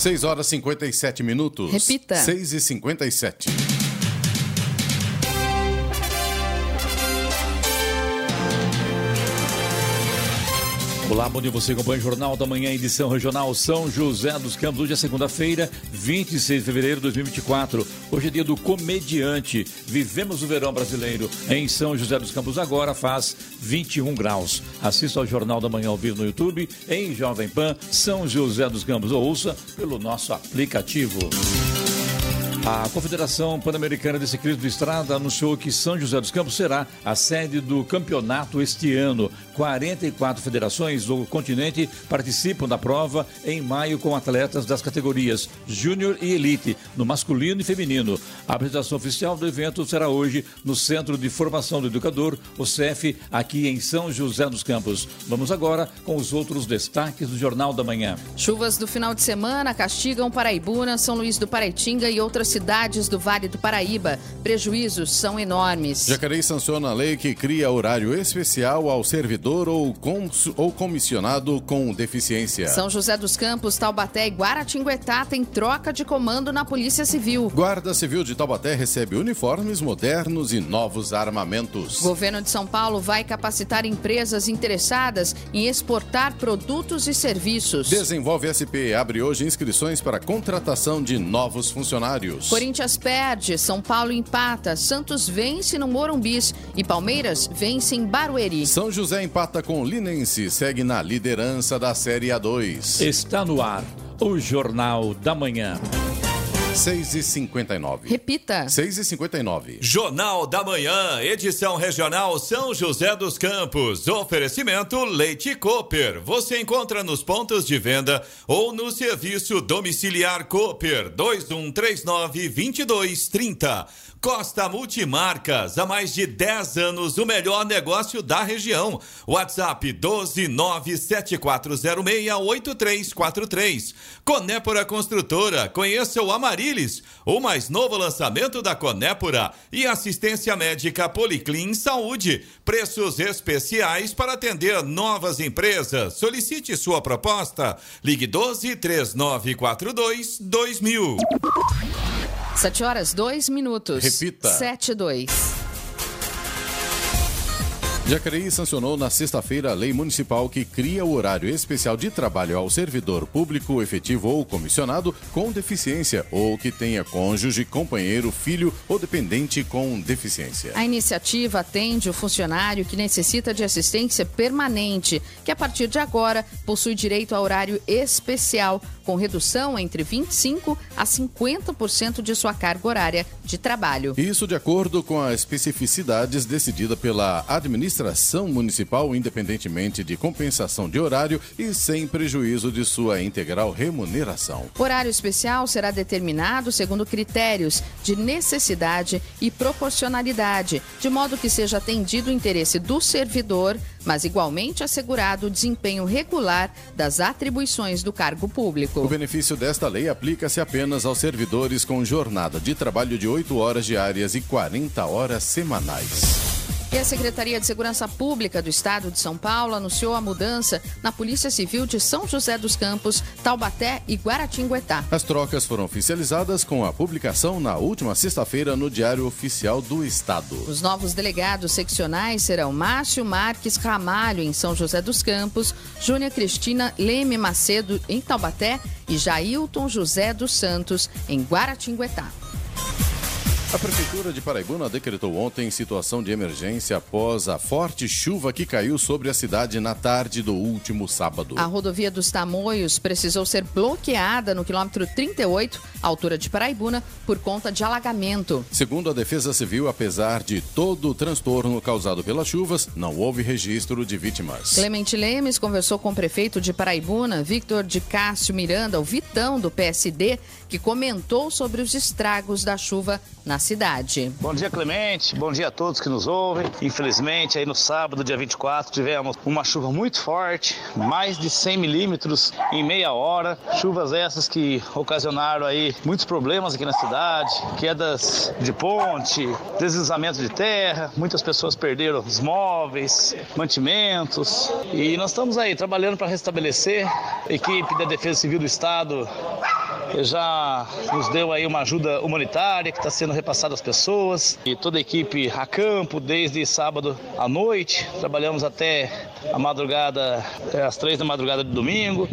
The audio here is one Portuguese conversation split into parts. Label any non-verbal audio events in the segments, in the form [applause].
6 horas e 57 minutos. Repita. 6 e 57. Olá, bom dia. Você acompanha o Jornal da Manhã, edição regional São José dos Campos. Hoje é segunda-feira, 26 de fevereiro de 2024. Hoje é dia do comediante. Vivemos o verão brasileiro em São José dos Campos. Agora faz 21 graus. Assista ao Jornal da Manhã ao vivo no YouTube, em Jovem Pan, São José dos Campos. Ou ouça pelo nosso aplicativo. A Confederação Pan-Americana de Ciclismo de Estrada anunciou que São José dos Campos será a sede do campeonato este ano. 44 federações do continente participam da prova em maio com atletas das categorias Júnior e Elite, no masculino e feminino. A apresentação oficial do evento será hoje no Centro de Formação do Educador, o CEF, aqui em São José dos Campos. Vamos agora com os outros destaques do Jornal da Manhã. Chuvas do final de semana castigam Paraibuna, São Luís do Paraitinga e outras cidades do Vale do Paraíba. Prejuízos são enormes. Jacareí sanciona a lei que cria horário especial ao servidor ou, ou comissionado com deficiência. São José dos Campos, Taubaté e Guaratinguetá têm troca de comando na Polícia Civil. Guarda Civil de Taubaté recebe uniformes modernos e novos armamentos. Governo de São Paulo vai capacitar empresas interessadas em exportar produtos e serviços. Desenvolve SP abre hoje inscrições para contratação de novos funcionários. Corinthians perde, São Paulo empata, Santos vence no Morumbis e Palmeiras vence em Barueri. São José empata com Linense, segue na liderança da Série A2. Está no ar o Jornal da Manhã. 6 e 59 Repita. 6 e 59 Jornal da Manhã, edição regional São José dos Campos. Oferecimento Leite Cooper. Você encontra nos pontos de venda ou no serviço domiciliar Cooper 2139 2230. Costa Multimarcas, há mais de 10 anos, o melhor negócio da região. WhatsApp 12974068343. Conépora Construtora, conheça o Amarilis, o mais novo lançamento da Conépora. E assistência médica Policlin Saúde, preços especiais para atender novas empresas. Solicite sua proposta. Ligue 12 3942 2000. 7 horas, 2 minutos. Repita. 7 2. Jacareí sancionou na sexta-feira a lei municipal que cria o horário especial de trabalho ao servidor público efetivo ou comissionado com deficiência ou que tenha cônjuge, companheiro, filho ou dependente com deficiência. A iniciativa atende o funcionário que necessita de assistência permanente, que a partir de agora possui direito a horário especial, com redução entre 25% a 50% de sua carga horária de trabalho. Isso de acordo com as especificidades decididas pela administração administração municipal, independentemente de compensação de horário e sem prejuízo de sua integral remuneração. O horário especial será determinado segundo critérios de necessidade e proporcionalidade, de modo que seja atendido o interesse do servidor, mas igualmente assegurado o desempenho regular das atribuições do cargo público. O benefício desta lei aplica-se apenas aos servidores com jornada de trabalho de 8 horas diárias e 40 horas semanais. E a Secretaria de Segurança Pública do Estado de São Paulo anunciou a mudança na Polícia Civil de São José dos Campos, Taubaté e Guaratinguetá. As trocas foram oficializadas com a publicação na última sexta-feira no Diário Oficial do Estado. Os novos delegados seccionais serão Márcio Marques Ramalho, em São José dos Campos, Júnia Cristina Leme Macedo, em Taubaté, e Jailton José dos Santos, em Guaratinguetá. A Prefeitura de Paraibuna decretou ontem situação de emergência após a forte chuva que caiu sobre a cidade na tarde do último sábado. A rodovia dos Tamoios precisou ser bloqueada no quilômetro 38, altura de Paraibuna, por conta de alagamento. Segundo a Defesa Civil, apesar de todo o transtorno causado pelas chuvas, não houve registro de vítimas. Clemente Lemes conversou com o prefeito de Paraibuna, Victor de Cássio Miranda, o Vitão do PSD, que comentou sobre os estragos da chuva na cidade. Bom dia, Clemente. Bom dia a todos que nos ouvem. Infelizmente, aí no sábado, dia 24, tivemos uma chuva muito forte, mais de 100 milímetros em meia hora. Chuvas essas que ocasionaram aí muitos problemas aqui na cidade, quedas de ponte, deslizamento de terra, muitas pessoas perderam os móveis, mantimentos. E nós estamos aí trabalhando para restabelecer. A equipe da Defesa Civil do Estado já nos deu aí uma ajuda humanitária que está sendo repassada às pessoas e toda a equipe a campo desde sábado à noite. Trabalhamos até a madrugada, é, às três da madrugada de domingo.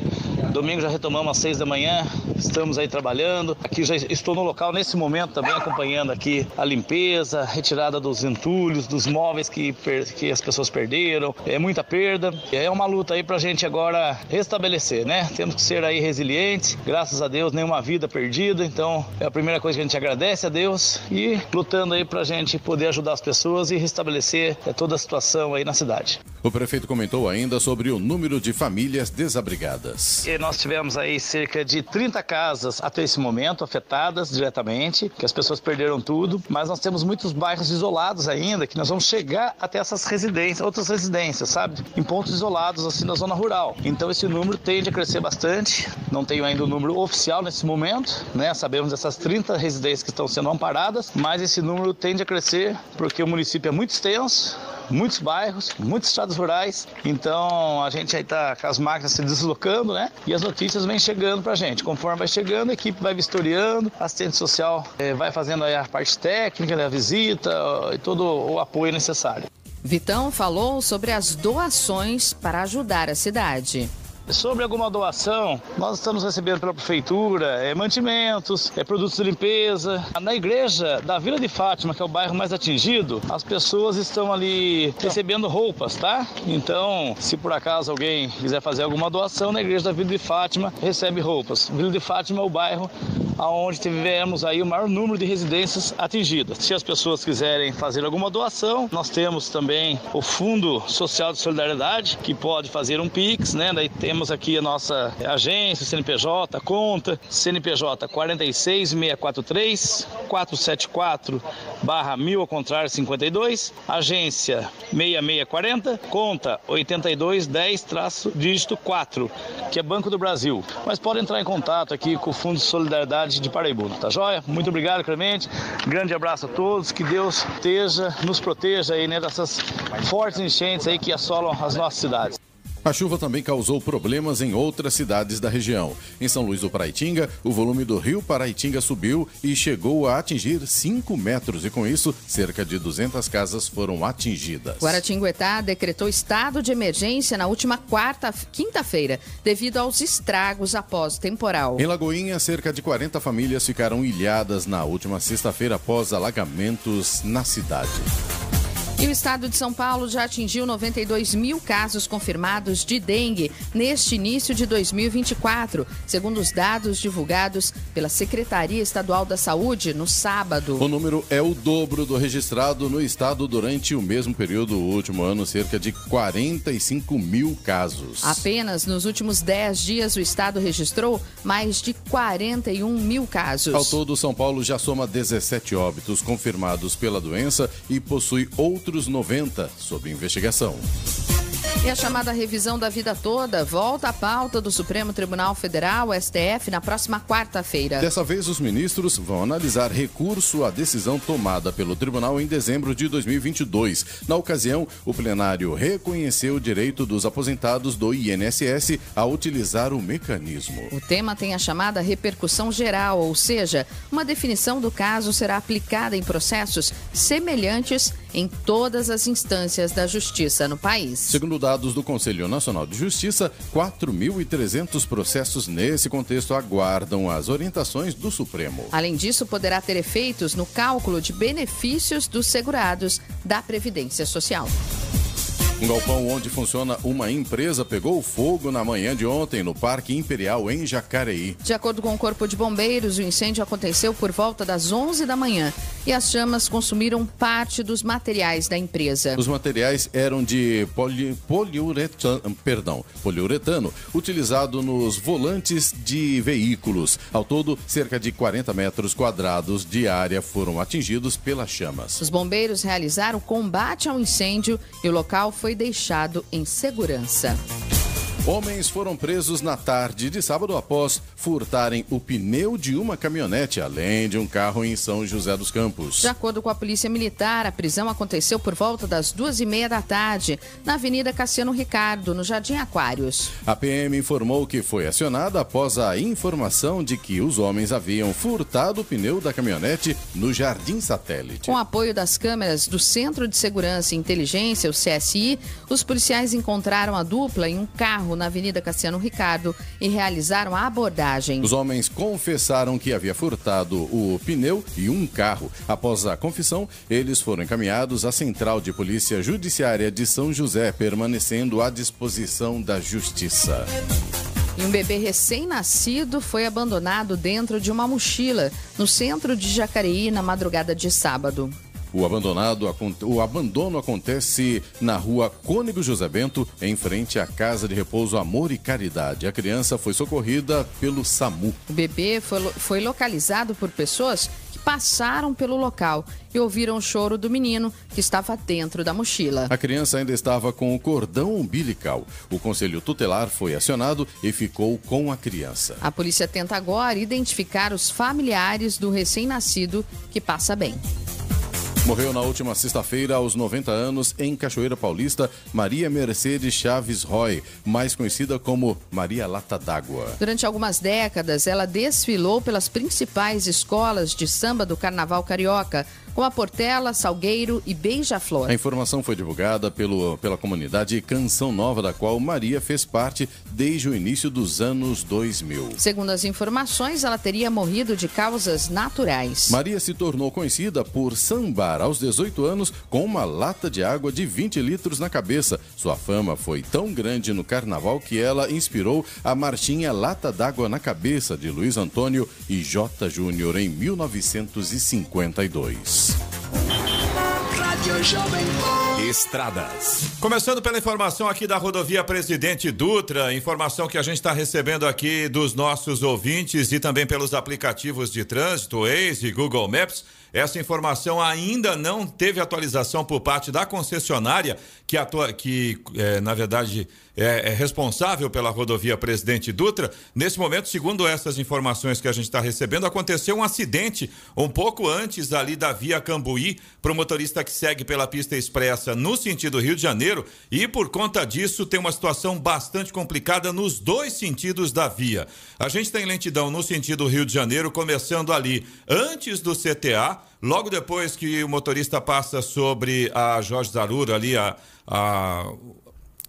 Domingo já retomamos às seis da manhã, estamos aí trabalhando. Aqui já estou no local nesse momento também acompanhando aqui a limpeza, retirada dos entulhos, dos móveis que, que as pessoas perderam. É muita perda. É uma luta aí pra gente agora restabelecer, né? Temos que ser aí resilientes. Graças a Deus, nenhuma vida perdida. Então, é a primeira coisa que a gente agradece a Deus e lutando aí pra gente poder ajudar as pessoas e restabelecer é, toda a situação aí na cidade. O prefeito comentou ainda sobre o número de famílias desabrigadas. E nós tivemos aí cerca de 30 casas até esse momento afetadas diretamente, que as pessoas perderam tudo, mas nós temos muitos bairros isolados ainda, que nós vamos chegar até essas residências, outras residências, sabe? Em pontos isolados, assim, na zona rural. Então esse número tende a crescer bastante. Não tenho ainda o número oficial nesse momento, né? Sabemos dessas 30 residências que estão sendo amparadas, mas esse número tende a crescer porque o município é muito extenso, muitos bairros, muitos estados rurais. Então a gente aí tá com as máquinas se deslocando, né? E as notícias vêm chegando pra gente. Conforme vai chegando, a equipe vai vistoriando, assistente social eh, vai fazendo aí a parte técnica, né, a visita e todo o apoio necessário. Vitão falou sobre as doações para ajudar a cidade. Sobre alguma doação, nós estamos recebendo pela prefeitura é, mantimentos, é, produtos de limpeza. Na igreja da Vila de Fátima, que é o bairro mais atingido, as pessoas estão ali recebendo roupas, tá? Então, se por acaso alguém quiser fazer alguma doação, na igreja da Vila de Fátima recebe roupas. Vila de Fátima é o bairro onde tivemos aí o maior número de residências atingidas. Se as pessoas quiserem fazer alguma doação, nós temos também o Fundo Social de Solidariedade, que pode fazer um Pix, né? Daí temos aqui a nossa agência, CNPJ, conta, CNPJ 46643 474 barra 1000 ao contrário 52, agência 6640, conta 8210 traço dígito 4, que é Banco do Brasil. Mas pode entrar em contato aqui com o Fundo de Solidariedade de Paraibuna, tá joia? Muito obrigado, Clemente. Grande abraço a todos, que Deus esteja, nos proteja aí, né, dessas fortes enchentes aí que assolam as nossas cidades. A chuva também causou problemas em outras cidades da região. Em São Luís do Paraitinga, o volume do rio Paraitinga subiu e chegou a atingir 5 metros e com isso, cerca de 200 casas foram atingidas. Guaratinguetá decretou estado de emergência na última quarta, quinta-feira, devido aos estragos após o temporal. Em Lagoinha, cerca de 40 famílias ficaram ilhadas na última sexta-feira após alagamentos na cidade. E o estado de São Paulo já atingiu 92 mil casos confirmados de dengue neste início de 2024, segundo os dados divulgados pela Secretaria Estadual da Saúde no sábado. O número é o dobro do registrado no estado durante o mesmo período, o último ano, cerca de 45 mil casos. Apenas nos últimos 10 dias, o estado registrou mais de 41 mil casos. Ao todo, São Paulo já soma 17 óbitos confirmados pela doença e possui outros outros 90 sob investigação. E a chamada revisão da vida toda volta à pauta do Supremo Tribunal Federal, STF, na próxima quarta-feira. Dessa vez, os ministros vão analisar recurso à decisão tomada pelo tribunal em dezembro de 2022. Na ocasião, o plenário reconheceu o direito dos aposentados do INSS a utilizar o mecanismo. O tema tem a chamada repercussão geral, ou seja, uma definição do caso será aplicada em processos semelhantes em todas as instâncias da justiça no país. Segundo dados do Conselho Nacional de Justiça, 4.300 processos nesse contexto aguardam as orientações do Supremo. Além disso, poderá ter efeitos no cálculo de benefícios dos segurados da Previdência Social. Um galpão onde funciona uma empresa pegou fogo na manhã de ontem no Parque Imperial em Jacareí. De acordo com o Corpo de Bombeiros, o incêndio aconteceu por volta das 11 da manhã e as chamas consumiram parte dos materiais da empresa. Os materiais eram de poli, poliuretano, perdão, poliuretano, utilizado nos volantes de veículos. Ao todo, cerca de 40 metros quadrados de área foram atingidos pelas chamas. Os bombeiros realizaram combate ao incêndio e o local foi foi deixado em segurança. Homens foram presos na tarde de sábado após furtarem o pneu de uma caminhonete, além de um carro em São José dos Campos. De acordo com a Polícia Militar, a prisão aconteceu por volta das duas e meia da tarde, na Avenida Cassiano Ricardo, no Jardim Aquários. A PM informou que foi acionada após a informação de que os homens haviam furtado o pneu da caminhonete no Jardim Satélite. Com apoio das câmeras do Centro de Segurança e Inteligência, o CSI, os policiais encontraram a dupla em um carro na Avenida Cassiano Ricardo e realizaram a abordagem. Os homens confessaram que havia furtado o pneu e um carro. Após a confissão, eles foram encaminhados à Central de Polícia Judiciária de São José, permanecendo à disposição da Justiça. E um bebê recém-nascido foi abandonado dentro de uma mochila no centro de Jacareí na madrugada de sábado. O, abandonado, o abandono acontece na rua Cônego José Bento, em frente à Casa de Repouso Amor e Caridade. A criança foi socorrida pelo SAMU. O bebê foi, foi localizado por pessoas que passaram pelo local e ouviram o choro do menino que estava dentro da mochila. A criança ainda estava com o cordão umbilical. O conselho tutelar foi acionado e ficou com a criança. A polícia tenta agora identificar os familiares do recém-nascido que passa bem. Morreu na última sexta-feira, aos 90 anos, em Cachoeira Paulista, Maria Mercedes Chaves Roy, mais conhecida como Maria Lata d'Água. Durante algumas décadas, ela desfilou pelas principais escolas de samba do Carnaval Carioca com a Portela, Salgueiro e Beija-Flor. A informação foi divulgada pelo, pela comunidade Canção Nova, da qual Maria fez parte desde o início dos anos 2000. Segundo as informações, ela teria morrido de causas naturais. Maria se tornou conhecida por sambar aos 18 anos com uma lata de água de 20 litros na cabeça. Sua fama foi tão grande no carnaval que ela inspirou a marchinha Lata d'Água na Cabeça de Luiz Antônio e J. Júnior em 1952. Estradas. Começando pela informação aqui da rodovia Presidente Dutra, informação que a gente está recebendo aqui dos nossos ouvintes e também pelos aplicativos de trânsito, Waze e Google Maps. Essa informação ainda não teve atualização por parte da concessionária, que, atua, que é, na verdade é, é, responsável pela rodovia Presidente Dutra. Nesse momento, segundo essas informações que a gente está recebendo, aconteceu um acidente um pouco antes ali da via Cambuí, para o motorista que segue pela pista expressa no sentido Rio de Janeiro, e por conta disso tem uma situação bastante complicada nos dois sentidos da via. A gente tem lentidão no sentido Rio de Janeiro, começando ali antes do CTA, logo depois que o motorista passa sobre a Jorge Zaruro, ali a, a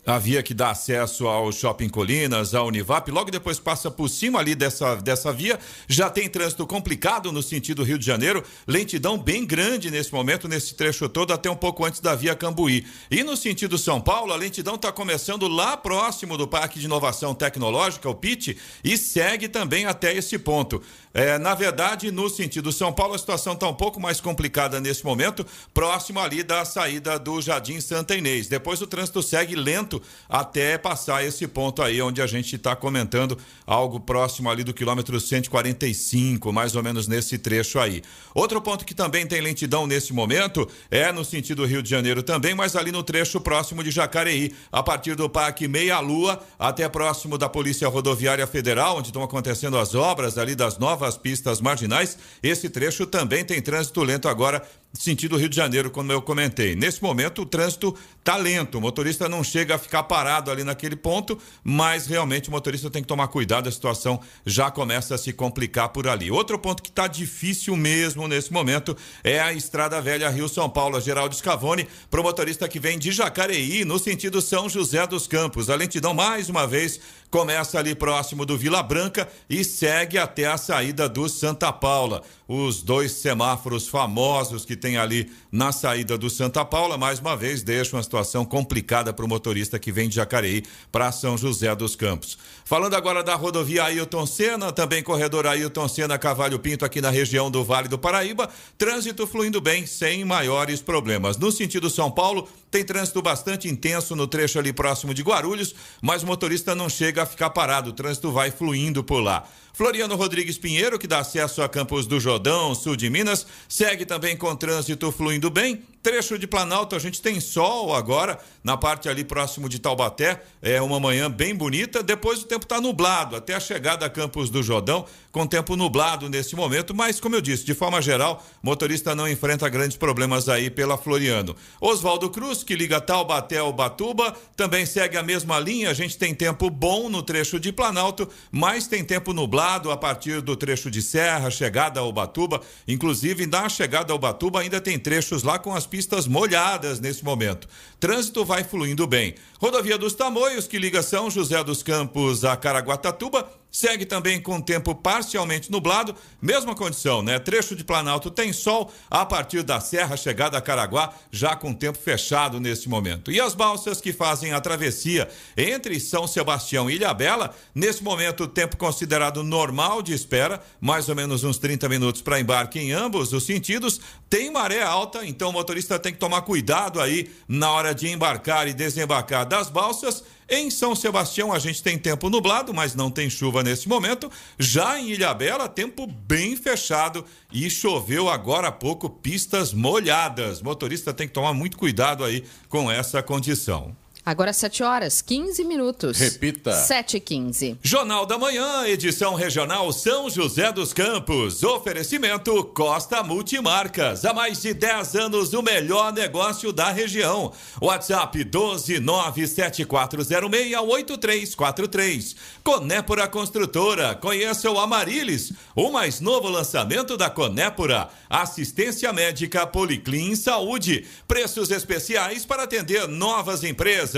a via que dá acesso ao Shopping Colinas, à Univap, logo depois passa por cima ali dessa, dessa via, já tem trânsito complicado no sentido Rio de Janeiro, lentidão bem grande nesse momento, nesse trecho todo, até um pouco antes da via Cambuí. E no sentido São Paulo, a lentidão está começando lá próximo do Parque de Inovação Tecnológica, o PIT, e segue também até esse ponto. É, na verdade, no sentido São Paulo, a situação está um pouco mais complicada nesse momento, próximo ali da saída do Jardim Santa Inês. Depois o trânsito segue lento até passar esse ponto aí, onde a gente está comentando algo próximo ali do quilômetro 145, mais ou menos nesse trecho aí. Outro ponto que também tem lentidão nesse momento é no sentido Rio de Janeiro também, mas ali no trecho próximo de Jacareí, a partir do Parque Meia Lua até próximo da Polícia Rodoviária Federal, onde estão acontecendo as obras ali das novas as pistas marginais. Esse trecho também tem trânsito lento agora sentido Rio de Janeiro, como eu comentei. Nesse momento, o trânsito está lento, o motorista não chega a ficar parado ali naquele ponto, mas realmente o motorista tem que tomar cuidado, a situação já começa a se complicar por ali. Outro ponto que está difícil mesmo nesse momento é a Estrada Velha Rio-São Paulo, Geraldo Scavone, para o motorista que vem de Jacareí, no sentido São José dos Campos. A lentidão, mais uma vez, começa ali próximo do Vila Branca e segue até a saída do Santa Paula. Os dois semáforos famosos que tem ali na saída do Santa Paula, mais uma vez deixa uma situação complicada para o motorista que vem de Jacareí para São José dos Campos. Falando agora da rodovia Ailton Senna, também corredor Ailton Senna Cavalho Pinto aqui na região do Vale do Paraíba, trânsito fluindo bem, sem maiores problemas. No sentido São Paulo, tem trânsito bastante intenso no trecho ali próximo de Guarulhos, mas o motorista não chega a ficar parado, o trânsito vai fluindo por lá. Floriano Rodrigues Pinheiro, que dá acesso a Campos do Jordão, sul de Minas, segue também com trânsito fluindo bem. Trecho de Planalto, a gente tem sol agora, na parte ali próximo de Taubaté, é uma manhã bem bonita. Depois o tempo está nublado, até a chegada a Campos do Jordão, com tempo nublado nesse momento. Mas, como eu disse, de forma geral, motorista não enfrenta grandes problemas aí pela Floriano. Oswaldo Cruz, que liga Taubaté ao Batuba, também segue a mesma linha. A gente tem tempo bom no trecho de Planalto, mas tem tempo nublado a partir do trecho de Serra, chegada ao Batuba. Inclusive, na chegada ao Batuba, ainda tem trechos lá com as pistas molhadas nesse momento. Trânsito vai fluindo bem. Rodovia dos Tamoios, que liga São José dos Campos a Caraguatatuba, Segue também com tempo parcialmente nublado, mesma condição, né? Trecho de Planalto tem sol a partir da Serra chegada a Caraguá, já com tempo fechado neste momento. E as balsas que fazem a travessia entre São Sebastião e Ilhabela, nesse momento tempo considerado normal de espera, mais ou menos uns 30 minutos para embarque em ambos os sentidos. Tem maré alta, então o motorista tem que tomar cuidado aí na hora de embarcar e desembarcar das balsas em São Sebastião, a gente tem tempo nublado, mas não tem chuva nesse momento. Já em Ilhabela, tempo bem fechado e choveu agora há pouco, pistas molhadas. Motorista tem que tomar muito cuidado aí com essa condição. Agora 7 horas, 15 minutos. Repita. 7 e 15. Jornal da Manhã, edição regional São José dos Campos. Oferecimento Costa Multimarcas. Há mais de 10 anos, o melhor negócio da região. WhatsApp 12974068343. Conépora Construtora. Conheça o Amarilis, o mais novo lançamento da Conépora. Assistência médica Policlin Saúde. Preços especiais para atender novas empresas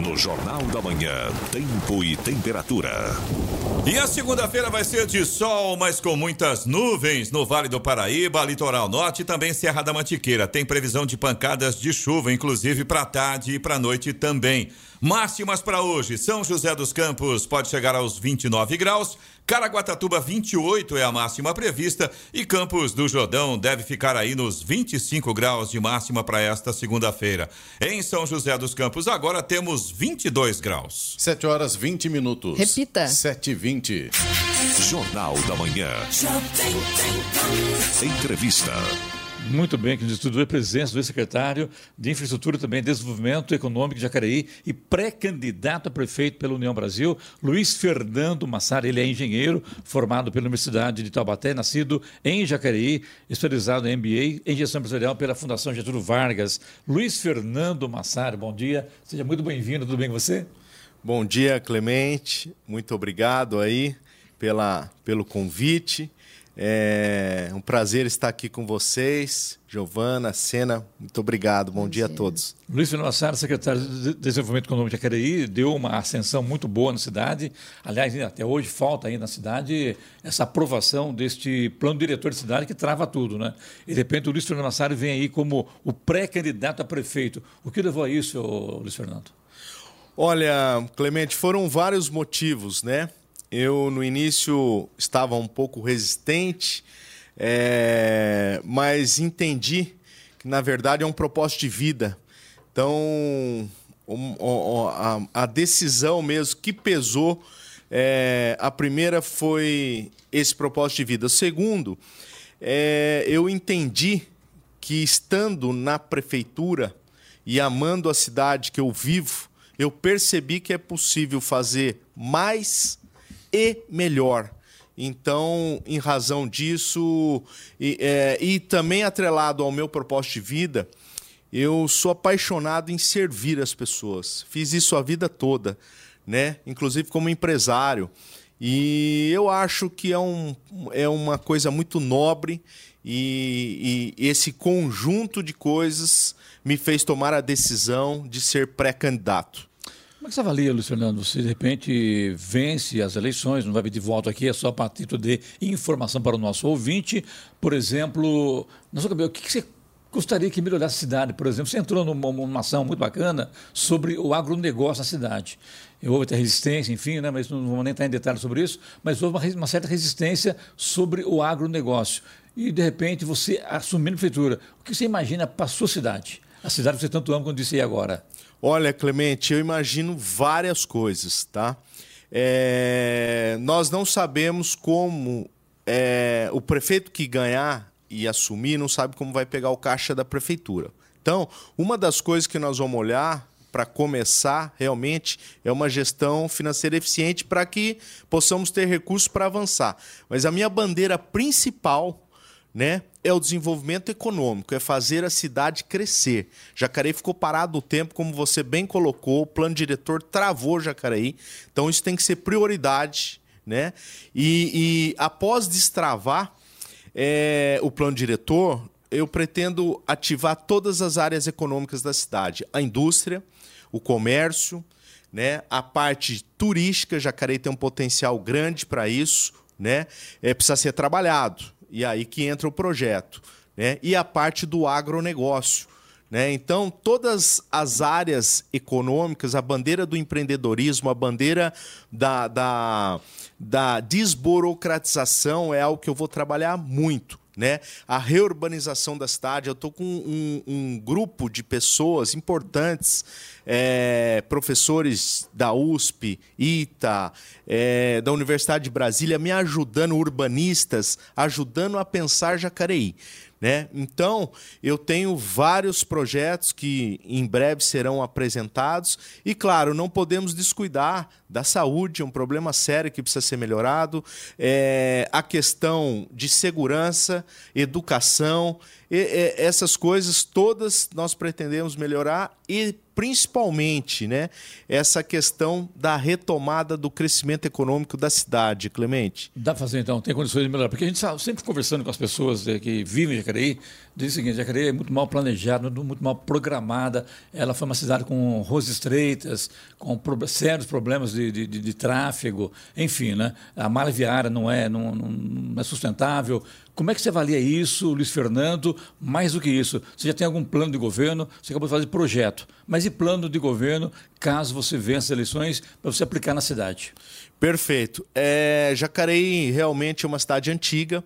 No Jornal da Manhã, tempo e temperatura. E a segunda-feira vai ser de sol, mas com muitas nuvens no Vale do Paraíba, Litoral Norte e também Serra da Mantiqueira. Tem previsão de pancadas de chuva, inclusive para tarde e para noite também. Máximas para hoje: São José dos Campos pode chegar aos 29 graus, Caraguatatuba 28 é a máxima prevista e Campos do Jordão deve ficar aí nos 25 graus de máxima para esta segunda-feira. Em São José dos Campos agora temos 22 graus. 7 horas 20 minutos. Repita. 7 e 20. Jornal da Manhã. Entrevista. Muito bem, que nos estudou a presença do ex-secretário de Infraestrutura também Desenvolvimento Econômico de Jacareí e pré-candidato a prefeito pela União Brasil, Luiz Fernando Massar. Ele é engenheiro, formado pela Universidade de Taubaté, nascido em Jacareí, especializado em MBA em Gestão Empresarial pela Fundação Getúlio Vargas. Luiz Fernando Massar, bom dia. Seja muito bem-vindo, tudo bem com você? Bom dia, Clemente. Muito obrigado aí pela, pelo convite. É um prazer estar aqui com vocês. Giovana, Sena, muito obrigado. Bom, Bom dia. dia. a todos. Luiz Fernando Assara, secretário de Desenvolvimento Econômico de Jacareí, deu uma ascensão muito boa na cidade. Aliás, até hoje falta aí na cidade essa aprovação deste plano diretor de cidade que trava tudo, né? E de repente o Luiz Fernando Assara vem aí como o pré-candidato a prefeito. O que levou a isso, Luiz Fernando? Olha, Clemente, foram vários motivos, né? Eu, no início, estava um pouco resistente, é, mas entendi que, na verdade, é um propósito de vida. Então, a, a, decisão mesmo que pesou, é, a primeira foi esse propósito de vida. O segundo, é, eu entendi que, estando na prefeitura e amando a cidade que eu vivo, eu percebi que é possível fazer mais e melhor. Então, em razão disso, e, é, e também atrelado ao meu propósito de vida, eu sou apaixonado em servir as pessoas. Fiz isso a vida toda, né? inclusive como empresário. E eu acho que é, um, é uma coisa muito nobre e, e esse conjunto de coisas me fez tomar a decisão de ser pré-candidato. Como é que você avalia, Luiz Fernando? Se de repente vence as eleições, não vai pedir voto aqui, é só para título de informação para o nosso ouvinte. Por exemplo, na sua cabeça, o que você gostaria que melhorasse a cidade? Por exemplo, você entrou numa, numa ação muito bacana sobre o agronegócio na cidade. Houve até resistência, enfim, né? mas não vou nem entrar em detalhes sobre isso, mas houve uma, uma certa resistência sobre o agronegócio. e de repente você assumindo a prefeitura, o que você imagina para a sua cidade? A cidade que você tanto ama, quando disse aí agora. Olha, Clemente, eu imagino várias coisas, tá? É, nós não sabemos como é, o prefeito que ganhar e assumir não sabe como vai pegar o caixa da prefeitura. Então, uma das coisas que nós vamos olhar para começar realmente é uma gestão financeira eficiente para que possamos ter recursos para avançar. Mas a minha bandeira principal né, é o desenvolvimento econômico, é fazer a cidade crescer. Jacareí ficou parado o tempo, como você bem colocou, o plano diretor travou Jacareí, então isso tem que ser prioridade. Né? E, e após destravar é, o plano diretor, eu pretendo ativar todas as áreas econômicas da cidade: a indústria, o comércio, né? a parte turística. Jacareí tem um potencial grande para isso, né? É, precisa ser trabalhado. E aí que entra o projeto. Né? E a parte do agronegócio. Né? Então, todas as áreas econômicas, a bandeira do empreendedorismo, a bandeira da, da, da desburocratização é algo que eu vou trabalhar muito né? A reurbanização da cidade. Eu estou com um, um, grupo de pessoas importantes, é, professores da USP, ITA, é, da Universidade de Brasília, me ajudando, urbanistas, ajudando a pensar Jacareí. Né? Então, eu tenho vários projetos que em breve serão apresentados. E, claro, não podemos descuidar da saúde, é um problema sério que precisa ser melhorado. É, a questão de segurança, educação, e, e, essas coisas todas nós pretendemos melhorar e principalmente né, essa questão da retomada do crescimento econômico da cidade, Clemente. Dá para fazer então, tem condições de melhorar, porque a gente está sempre conversando com as pessoas eh, que vivem em Jacareí, diz o seguinte, Jacareí é muito mal planejada, muito mal programada, ela foi uma cidade com ruas estreitas, com pro, sérios problemas de, de, de, de, tráfego, enfim, né? a malha viária não é, não, não é sustentável, como é que você avalia isso, Luiz Fernando? Mais do que isso, você já tem algum plano de governo? Você acabou de fazer projeto, mas e plano de governo caso você vença as eleições para você aplicar na cidade? Perfeito. É, Jacareí realmente é uma cidade antiga.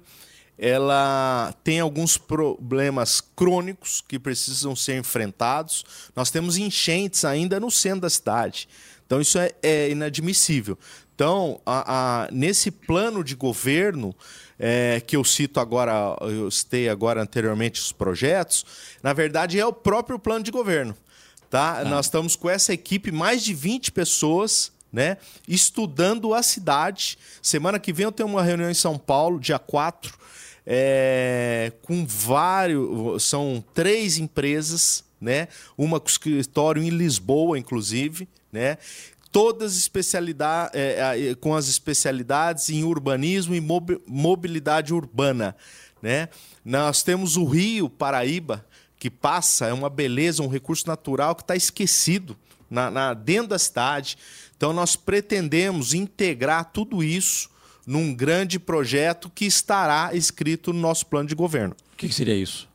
Ela tem alguns problemas crônicos que precisam ser enfrentados. Nós temos enchentes ainda no centro da cidade. Então, isso é, é inadmissível. Então, a, a, nesse plano de governo, é, que eu cito agora, eu citei agora anteriormente os projetos, na verdade é o próprio plano de governo. Tá? Ah. Nós estamos com essa equipe, mais de 20 pessoas, né, estudando a cidade. Semana que vem eu tenho uma reunião em São Paulo, dia 4, é, com vários. São três empresas, né? Uma com escritório em Lisboa, inclusive, né? todas especialidade, é, com as especialidades em urbanismo e mobilidade urbana. Né? Nós temos o Rio Paraíba, que passa, é uma beleza, um recurso natural que está esquecido na, na, dentro da cidade. Então, nós pretendemos integrar tudo isso num grande projeto que estará escrito no nosso plano de governo. O que, que seria isso?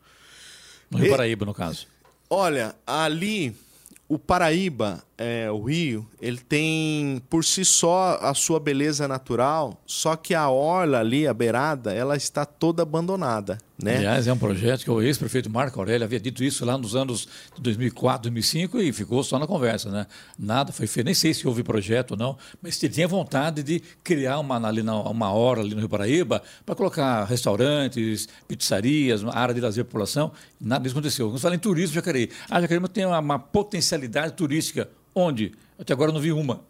No Rio e, Paraíba, no caso. Olha, ali o Paraíba, é, o Rio, ele tem por si só a sua beleza natural, só que a orla ali, a beirada, ela está toda abandonada. Né? Aliás, é um projeto que o ex-prefeito Marco Aurélio havia dito isso lá nos anos de 2004, 2005 e ficou só na conversa, né? Nada foi feito, nem sei se houve projeto ou não, mas ele tinha vontade de criar uma, ali na, uma hora ali no Rio Paraíba para colocar restaurantes, pizzarias, área de lazer para a população. Nada disso aconteceu. Quando fala em turismo, Jacareí. Ah, Jacareí tem uma, uma potencialidade turística. Onde? Até agora eu não vi uma.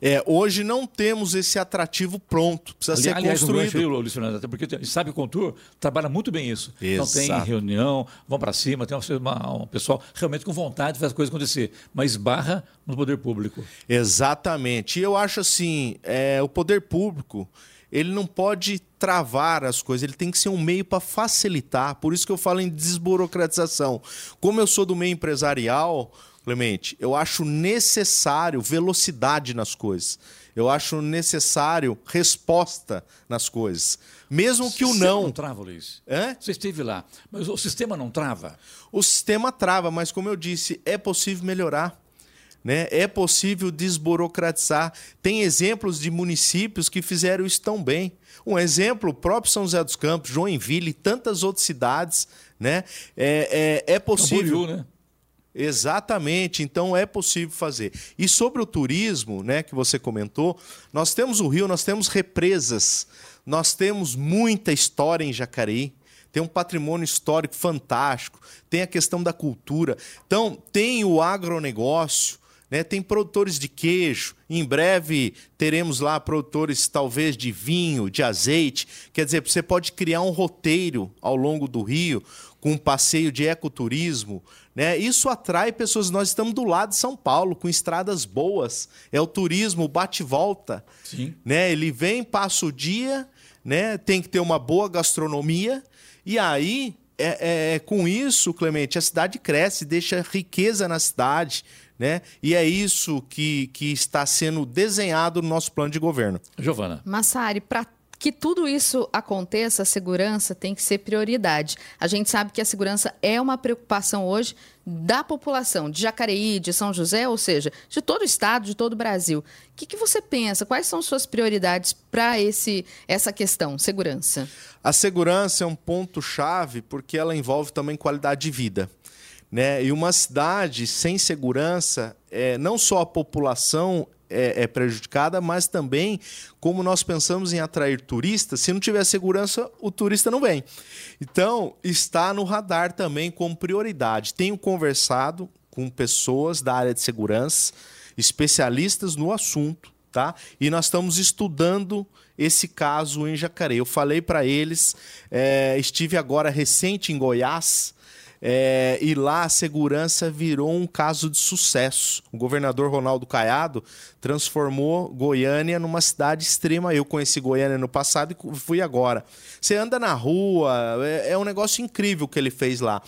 É, hoje não temos esse atrativo pronto, precisa Ali, ser aliás, construído. Aliás, Luiz Fernando, até porque sabe o Contour trabalha muito bem isso. Exato. Não tem reunião, vão para cima, tem uma, um pessoal realmente com vontade de fazer as coisas acontecer, mas barra no poder público. Exatamente. E eu acho assim, é, o poder público ele não pode travar as coisas, ele tem que ser um meio para facilitar. Por isso que eu falo em desburocratização. Como eu sou do meio empresarial, Clemente, eu acho necessário velocidade nas coisas. Eu acho necessário resposta nas coisas. Mesmo que o não. não trava, Luiz. É? Você esteve lá. Mas o sistema não trava? O sistema trava, mas como eu disse, é possível melhorar. Né? É possível desburocratizar. Tem exemplos de municípios que fizeram isso tão bem. Um exemplo, o próprio São José dos Campos, Joinville e tantas outras cidades. Né? É, é, é possível. Camboriú, né? Exatamente, então é possível fazer. E sobre o turismo, né, que você comentou, nós temos o Rio, nós temos represas, nós temos muita história em Jacareí, tem um patrimônio histórico fantástico, tem a questão da cultura. Então, tem o agronegócio, né? tem produtores de queijo. Em breve teremos lá produtores, talvez, de vinho, de azeite. Quer dizer, você pode criar um roteiro ao longo do rio com um passeio de ecoturismo. Né? Isso atrai pessoas. Nós estamos do lado de São Paulo, com estradas boas. É o turismo bate-volta. Né? Ele vem, passa o dia, né? tem que ter uma boa gastronomia e aí, é, é, é, com isso, Clemente, a cidade cresce, deixa riqueza na cidade. Né? E é isso que, que está sendo desenhado no nosso plano de governo. Giovana. Massari, para que tudo isso aconteça, a segurança tem que ser prioridade. A gente sabe que a segurança é uma preocupação hoje da população de Jacareí, de São José, ou seja, de todo o estado, de todo o Brasil. O que, que você pensa? Quais são suas prioridades para essa questão, segurança? A segurança é um ponto-chave porque ela envolve também qualidade de vida. Né? E uma cidade sem segurança, é, não só a população é, é, prejudicada, mas também como nós pensamos em atrair turistas, se não tiver segurança, o turista não vem. Então, está no radar também como prioridade. Tenho conversado com pessoas da área de segurança, especialistas no assunto, tá? E nós estamos estudando esse caso em Jacareí. Eu falei para eles, é, estive agora recente em Goiás, é, e lá a segurança virou um caso de sucesso. O governador Ronaldo Caiado transformou Goiânia numa cidade extrema. Eu conheci Goiânia no passado e fui agora. Você anda na rua, é, é um negócio incrível que ele fez lá.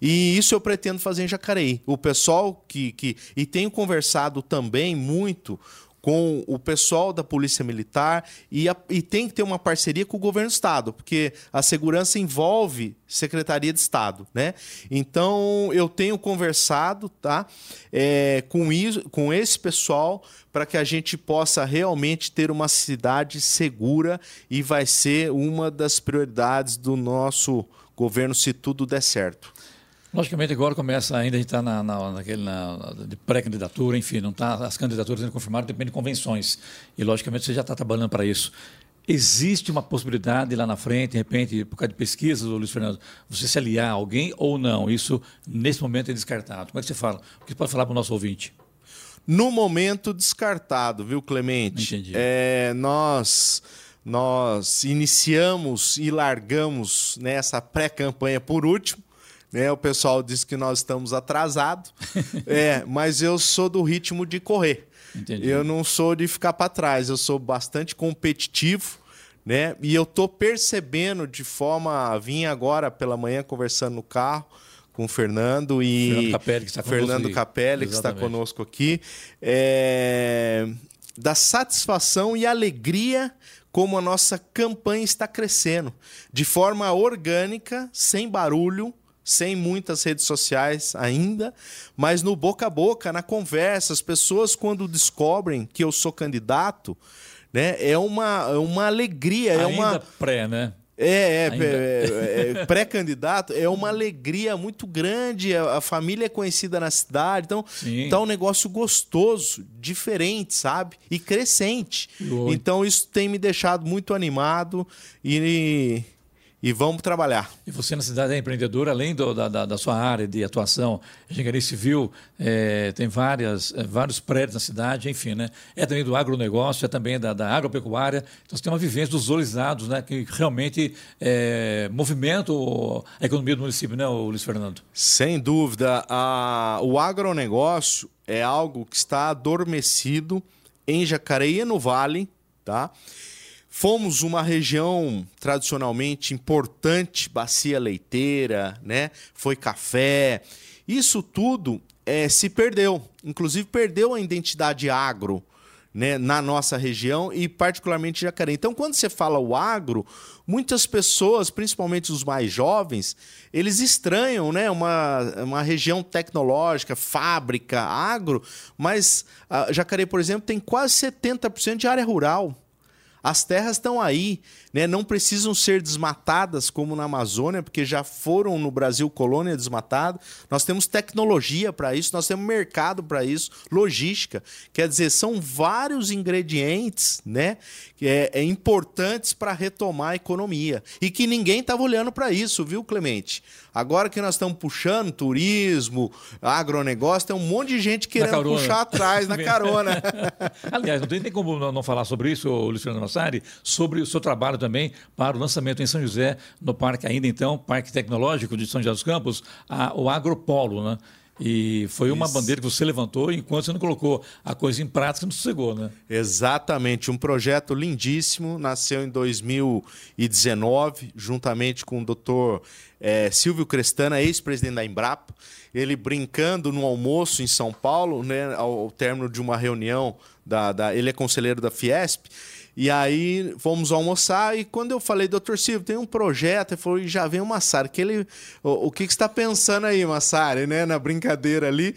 E isso eu pretendo fazer em Jacareí. O pessoal que. que e tenho conversado também muito com o pessoal da Polícia Militar e, a, e, tem que ter uma parceria com o governo do Estado, porque a segurança envolve Secretaria de Estado, né? Então eu tenho conversado, tá, é, com, isso, com esse pessoal para que a gente possa realmente ter uma cidade segura e vai ser uma das prioridades do nosso governo se tudo der certo. Logicamente, agora começa ainda, a gente está na, na, naquele, na, de pré-candidatura, enfim, não tá, as candidaturas sendo confirmadas, depende de convenções. E, logicamente, você já está trabalhando para isso. Existe uma possibilidade lá na frente, de repente, por causa de pesquisas, Luiz Fernando, você se aliar a alguém ou não? Isso, nesse momento, é descartado. Como é que você fala? O que você pode falar para o nosso ouvinte? No momento, descartado, viu, Clemente? Entendi. É, nós nós iniciamos e largamos nessa né, pré-campanha por último, né? O pessoal diz que nós estamos atrasados, [laughs] é, mas eu sou do ritmo de correr. Entendi. Eu não sou de ficar para trás, eu sou bastante competitivo, né? E eu tô percebendo de forma, vim agora pela manhã conversando no carro com o Fernando e Fernando Capelli, que está Fernando conosco, Capelli, que está conosco aqui, é... da satisfação e alegria como a nossa campanha está crescendo de forma orgânica, sem barulho, sem muitas redes sociais ainda, mas no boca a boca, na conversa, as pessoas quando descobrem que eu sou candidato, né, é uma, é uma alegria, ainda é uma pré, né? É, é, é, é pré-candidato, é uma alegria muito grande. A, família é conhecida na cidade, então Sim. tá um negócio gostoso, diferente, sabe? E crescente. Então isso tem me deixado muito animado e, e vamos trabalhar. E você na cidade é empreendedora, além do, da, da, sua área de atuação, engenharia civil, é, tem várias, é, vários prédios na cidade, enfim, né? É também do agronegócio, é também da, da agropecuária. Então você tem uma vivência dos dois lados, né? Que realmente é, movimentam a economia do município, né, Luiz Fernando? Sem dúvida. A, o agronegócio é algo que está adormecido em Jacareí no Vale, tá? Fomos uma região tradicionalmente importante, bacia leiteira, né? Foi café. Isso tudo é, se perdeu. Inclusive perdeu a identidade agro. né, na nossa região e particularmente Jacareí. Então, quando você fala o agro, muitas pessoas, principalmente os mais jovens, eles estranham né, uma, uma região tecnológica, fábrica, agro, mas Jacareí, por exemplo, tem quase 70% de área rural. As terras estão aí, né? não precisam ser desmatadas como na Amazônia, porque já foram no Brasil colônia desmatada. Nós temos tecnologia para isso, nós temos mercado para isso, logística. Quer dizer, são vários ingredientes né? é, é importantes para retomar a economia. E que ninguém estava olhando para isso, viu, Clemente? Agora que nós estamos puxando turismo, agronegócio, tem um monte de gente querendo puxar atrás na [laughs] carona. Aliás, não tem, como não falar sobre isso, Luciano Sobre o seu trabalho também para o lançamento em São José, no parque ainda então, Parque Tecnológico de São José dos Campos, a, o Agropolo, né? E foi uma Isso. bandeira que você levantou enquanto você não colocou a coisa em prática, não sossegou, né? Exatamente. Um projeto lindíssimo, nasceu em 2019, juntamente com o doutor é, Silvio Crestana, ex-presidente da Embrapa. Ele brincando no almoço em São Paulo, né, ao, ao término de uma reunião, da, da, ele é conselheiro da Fiesp. E aí fomos almoçar e quando eu falei, doutor Silvio, tem um projeto, ele falou, já vem o Massari. Que ele, o, o que, que você está pensando aí, Massari, né? Na brincadeira ali.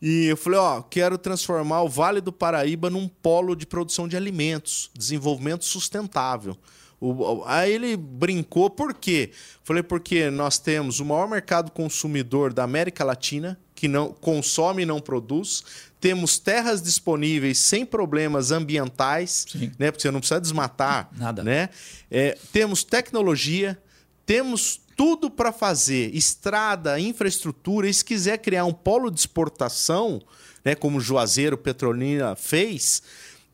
E eu falei, ó, quero transformar o Vale do Paraíba num polo de produção de alimentos, desenvolvimento sustentável. O, aí ele brincou, por quê? Falei, porque nós temos o maior mercado consumidor da América Latina, que não consome e não produz. Temos terras disponíveis sem problemas ambientais, Sim. né? Porque você não precisa desmatar. Nada. Né? É, temos tecnologia, temos tudo para fazer, estrada, infraestrutura. E se quiser criar um polo de exportação, né, como Juazeiro Petrolina fez,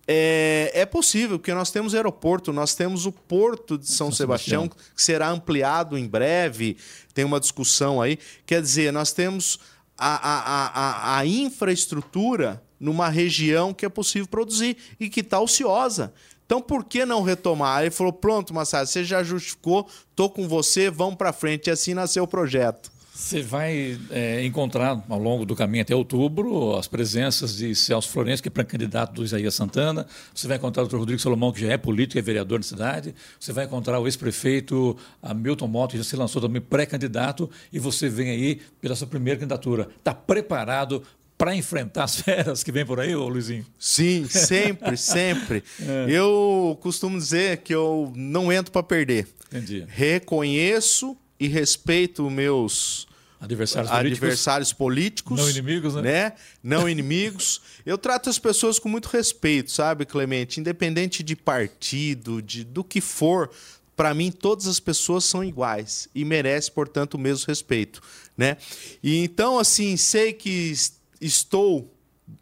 é, é, possível, porque nós temos aeroporto, nós temos o Porto de São, São Sebastião, Sebastião, que será ampliado em breve, tem uma discussão aí. Quer dizer, nós temos a, a, a, a infraestrutura numa região que é possível produzir e que está ociosa. Então, por que não retomar? Ele falou: pronto, Massaro, você já justificou, estou com você, vamos para frente. E assim nasceu o projeto. Você vai é, encontrar ao longo do caminho até outubro as presenças de Celso Florencio, que é pré-candidato do Isaías Santana. Você vai encontrar o Dr. Rodrigo Salomão, que já é político e é vereador na cidade. Você vai encontrar o ex-prefeito Milton Mota, que já se lançou também pré-candidato. E você vem aí pela sua primeira candidatura. Está preparado para enfrentar as [laughs] feras que vem por aí, ô Luizinho? Sim, sempre, [laughs] sempre. É. Eu costumo dizer que eu não entro para perder. Entendi. Reconheço e respeito meus adversários, adversários políticos, políticos, não inimigos, né? né? Não inimigos. Eu trato as pessoas com muito respeito, sabe, Clemente? Independente de partido, de do que for, para mim todas as pessoas são iguais e merecem, portanto, o mesmo respeito, né? E então assim, sei que estou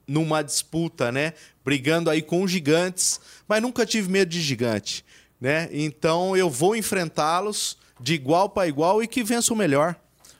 numa disputa, né, brigando aí com gigantes, mas nunca tive medo de gigante, né? Então eu vou enfrentá-los de igual para igual e que vença o melhor.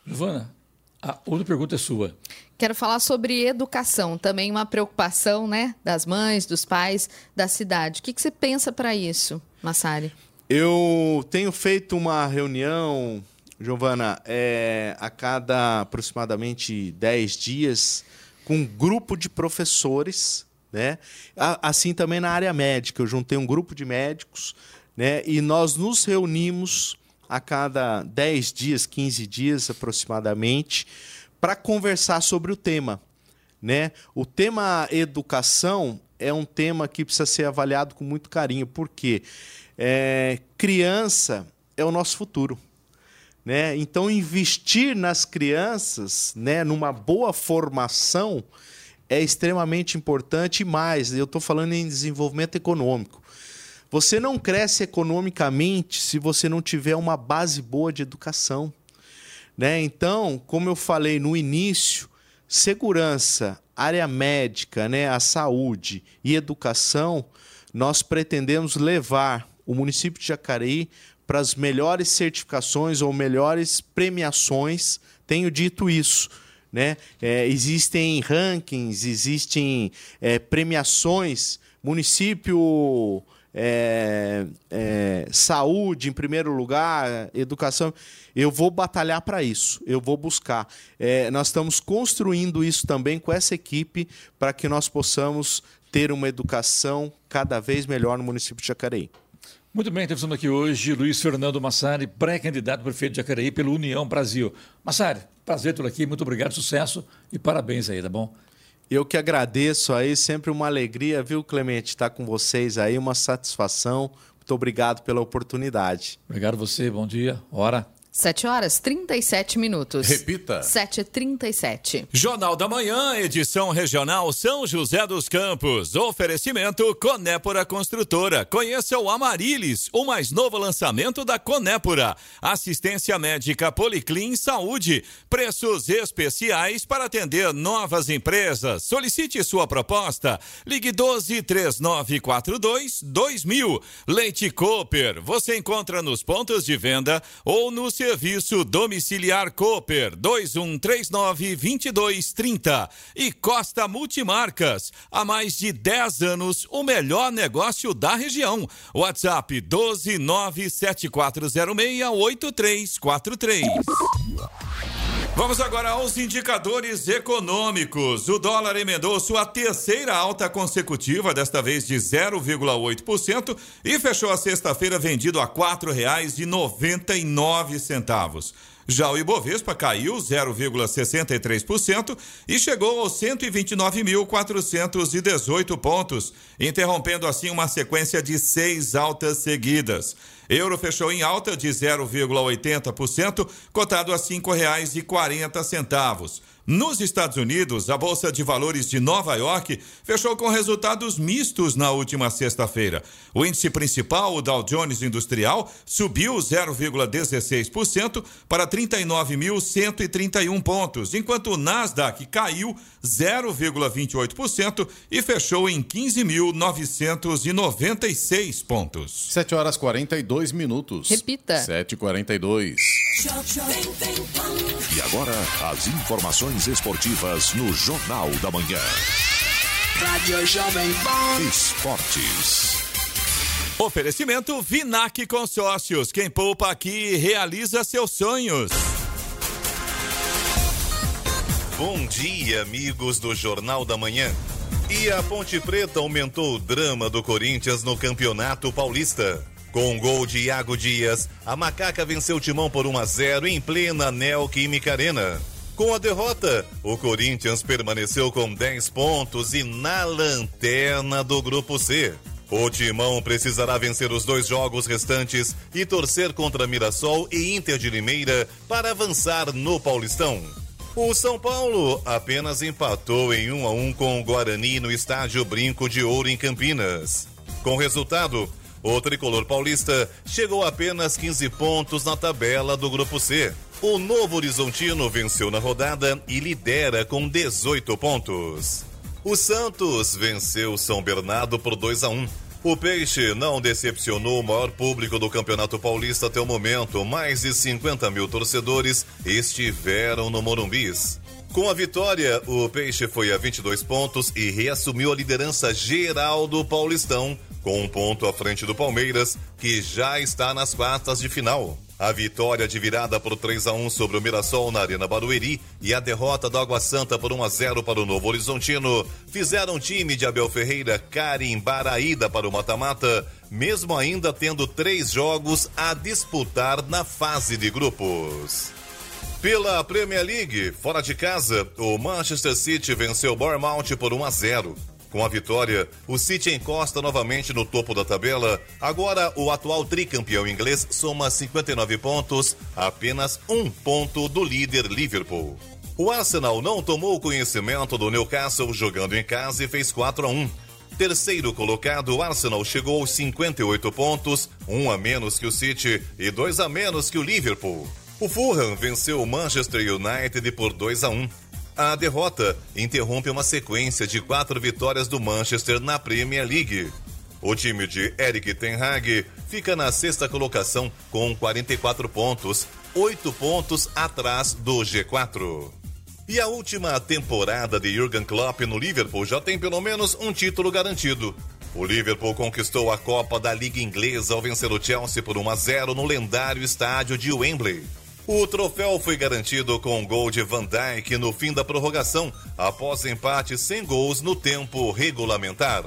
Giovana, a outra pergunta é sua. Quero falar sobre educação, também uma preocupação né, das mães, dos pais, da cidade. O que, que você pensa para isso, Massari? Eu tenho feito uma reunião, Giovana, é, a cada aproximadamente 10 dias, com um grupo de professores, né? Assim também na área médica. Eu juntei um grupo de médicos, né? E nós nos reunimos a cada 10 dias, 15 dias aproximadamente, para conversar sobre o tema. Né? O tema educação é um tema que precisa ser avaliado com muito carinho, porque é, criança é o nosso futuro. Né? Então, investir nas crianças, né, numa boa formação, é extremamente importante e mais. Eu estou falando em desenvolvimento econômico. Você não cresce economicamente se você não tiver uma base boa de educação. Né? Então, como eu falei no início, segurança, área médica, né, a saúde e educação, nós pretendemos levar o município de Jacareí para as melhores certificações ou melhores premiações. Tenho dito isso. Né? É, existem rankings, existem é, premiações. Município é, é, saúde em primeiro lugar, educação. Eu vou batalhar para isso, eu vou buscar. É, nós estamos construindo isso também com essa equipe para que nós possamos ter uma educação cada vez melhor no município de Jacareí. Muito bem, temos aqui hoje Luiz Fernando Massari, pré-candidato prefeito de Jacareí pelo União Brasil. Massari, prazer tê-lo aqui, muito obrigado, sucesso e parabéns aí, tá bom? Eu que agradeço aí, sempre uma alegria, viu, Clemente, estar com vocês aí, uma satisfação. Muito obrigado pela oportunidade. Obrigado você, bom dia. Hora. 7 horas 37 minutos. Repita. 7h37. Jornal da Manhã, edição regional São José dos Campos. Oferecimento Conépora Construtora. Conheça o Amarilis, o mais novo lançamento da Conépora. Assistência médica Policlin Saúde. Preços especiais para atender novas empresas. Solicite sua proposta. Ligue 12 3942 2000. Leite Cooper. Você encontra nos pontos de venda ou no serviço domiciliar Cooper 2139 2230 e Costa Multimarcas. Há mais de 10 anos, o melhor negócio da região. WhatsApp 12974068343. Vamos agora aos indicadores econômicos. O dólar emendou sua terceira alta consecutiva, desta vez de 0,8%, e fechou a sexta-feira vendido a R$ 4,99. Já o Ibovespa caiu 0,63% e chegou aos 129.418 pontos, interrompendo assim uma sequência de seis altas seguidas. Euro fechou em alta de 0,80%, cotado a R$ 5,40. Nos Estados Unidos, a Bolsa de Valores de Nova York fechou com resultados mistos na última sexta-feira. O índice principal, o Dow Jones Industrial, subiu 0,16% para 39.131 pontos, enquanto o Nasdaq caiu 0,28% e fechou em 15.996 pontos. 7 horas 42 minutos. Repita. 7h42. E agora, as informações esportivas no Jornal da Manhã. Rádio Jovem Pan. Esportes. Oferecimento Vinac Consórcios. Quem poupa aqui realiza seus sonhos. Bom dia, amigos do Jornal da Manhã. E a Ponte Preta aumentou o drama do Corinthians no Campeonato Paulista. Com um gol de Iago Dias, a Macaca venceu o Timão por 1 a 0 em plena Neoquímica Arena. Com a derrota, o Corinthians permaneceu com 10 pontos e na lanterna do Grupo C. O Timão precisará vencer os dois jogos restantes e torcer contra Mirassol e Inter de Limeira para avançar no Paulistão. O São Paulo apenas empatou em 1 a 1 com o Guarani no estádio Brinco de Ouro em Campinas. Com resultado, o tricolor paulista chegou a apenas 15 pontos na tabela do Grupo C. O Novo Horizontino venceu na rodada e lidera com 18 pontos. O Santos venceu São Bernardo por 2 a 1. O Peixe não decepcionou o maior público do Campeonato Paulista até o momento. Mais de 50 mil torcedores estiveram no Morumbis. Com a vitória, o Peixe foi a 22 pontos e reassumiu a liderança geral do Paulistão, com um ponto à frente do Palmeiras, que já está nas quartas de final. A vitória de virada por 3 a 1 sobre o Mirassol na Arena Barueri e a derrota do Água Santa por 1 a 0 para o Novo Horizontino fizeram o time de Abel Ferreira carimbar a ida para o mata-mata, mesmo ainda tendo três jogos a disputar na fase de grupos. Pela Premier League, fora de casa, o Manchester City venceu o Bournemouth por 1 a 0. Com a vitória, o City encosta novamente no topo da tabela. Agora, o atual tricampeão inglês soma 59 pontos, apenas um ponto do líder Liverpool. O Arsenal não tomou conhecimento do Newcastle jogando em casa e fez 4 a 1. Terceiro colocado, o Arsenal chegou aos 58 pontos, um a menos que o City e dois a menos que o Liverpool. O Fulham venceu o Manchester United por 2 a 1. A derrota interrompe uma sequência de quatro vitórias do Manchester na Premier League. O time de Eric Ten Hag fica na sexta colocação com 44 pontos, oito pontos atrás do G4. E a última temporada de Jurgen Klopp no Liverpool já tem pelo menos um título garantido. O Liverpool conquistou a Copa da Liga Inglesa ao vencer o Chelsea por 1 a 0 no lendário estádio de Wembley. O troféu foi garantido com um gol de Van Dijk no fim da prorrogação, após empate sem gols no tempo regulamentar.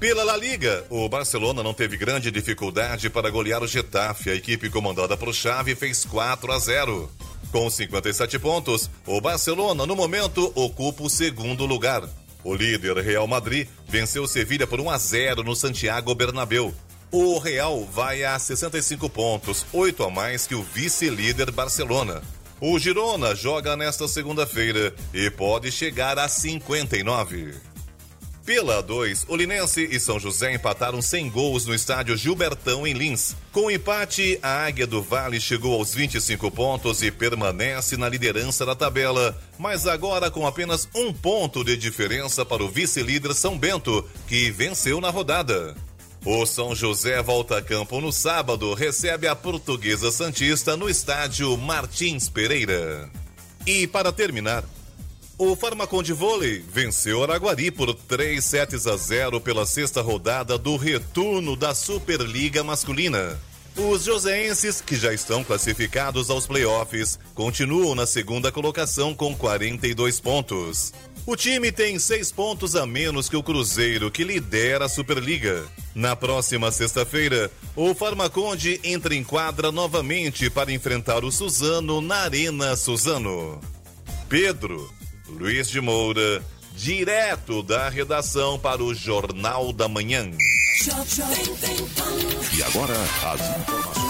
Pela La Liga, o Barcelona não teve grande dificuldade para golear o Getafe. A equipe comandada por Xavi fez 4 a 0. Com 57 pontos, o Barcelona, no momento, ocupa o segundo lugar. O líder Real Madrid venceu Sevilha por 1 a 0 no Santiago Bernabéu. O Real vai a 65 pontos, 8 a mais que o vice-líder Barcelona. O Girona joga nesta segunda-feira e pode chegar a 59. Pela 2, Olinense e São José empataram sem gols no estádio Gilbertão em Lins. Com o empate, a Águia do Vale chegou aos 25 pontos e permanece na liderança da tabela, mas agora com apenas um ponto de diferença para o vice-líder São Bento, que venceu na rodada. O São José volta a campo no sábado, recebe a Portuguesa Santista no estádio Martins Pereira. E para terminar, o Farmacon de Vôlei venceu Araguari por 3 sets a 0 pela sexta rodada do retorno da Superliga Masculina. Os joseenses, que já estão classificados aos playoffs, continuam na segunda colocação com 42 pontos. O time tem seis pontos a menos que o Cruzeiro, que lidera a Superliga. Na próxima sexta-feira, o Farmaconde entra em quadra novamente para enfrentar o Suzano na Arena Suzano. Pedro Luiz de Moura, direto da redação para o Jornal da Manhã. E agora, as informações.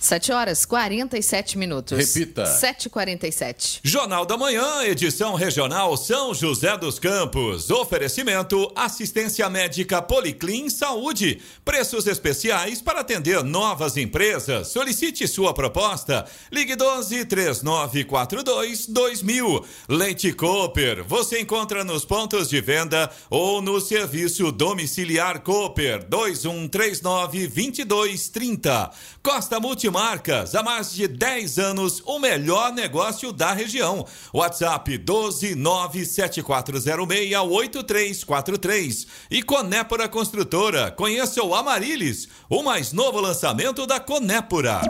7 horas 47 minutos. Repita. 7h47. Jornal da Manhã, edição regional São José dos Campos. Oferecimento assistência médica Policlin Saúde. Preços especiais para atender novas empresas. Solicite sua proposta. Ligue 12 3942 2000. Leite Cooper. Você encontra nos pontos de venda ou no serviço domiciliar Cooper 2139 2230. Costa Multimarcas, há mais de 10 anos, o melhor negócio da região. WhatsApp 12974068343. E Conépora Construtora, conheça o Amarilis, o mais novo lançamento da Conépora.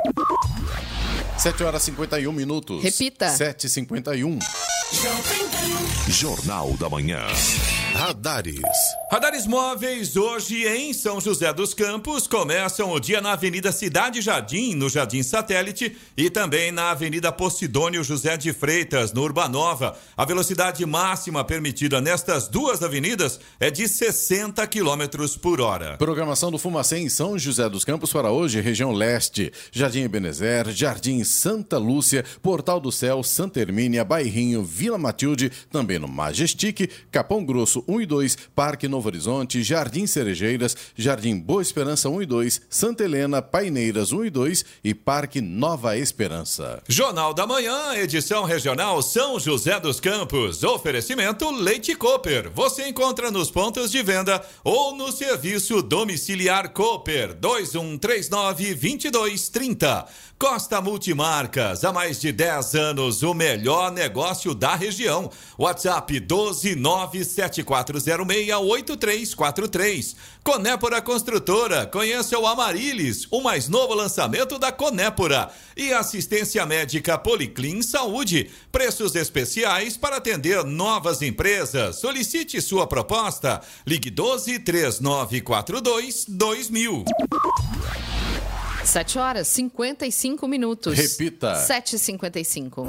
7 horas 51 minutos. Repita. 7h51. Jornal da Manhã. Radares. Radares móveis hoje em São José dos Campos começam o dia na Avenida Cidade Jardim, no Jardim Satélite, e também na Avenida Posidônio José de Freitas, no Urbanova. A velocidade máxima permitida nestas duas avenidas é de 60 km por hora. Programação do Fumacê em São José dos Campos para hoje, região leste. Jardim Ebenezer, Jardim Santa Lúcia, Portal do Céu, Santa Hermínia, Bairrinho, Vila Matilde, também no Majestic, Capão Grosso 1 e 2, Parque Novo Horizonte, Jardim Cerejeiras, Jardim Boa Esperança 1 e 2, Santa Helena, Paineiras 1 e 2 e Parque Nova Esperança. Jornal da Manhã, edição regional São José dos Campos. Oferecimento Leite Cooper. Você encontra nos pontos de venda ou no serviço domiciliar Cooper 2139 2230. Costa Multimarcas, há mais de 10 anos, o melhor negócio da região. WhatsApp 12974068343. Conépora Construtora, conheça o Amarilis, o mais novo lançamento da Conépora. E assistência médica Policlin Saúde, preços especiais para atender novas empresas. Solicite sua proposta. Ligue 12 3942 2000. 7 horas 55 minutos. Repita. 7h55.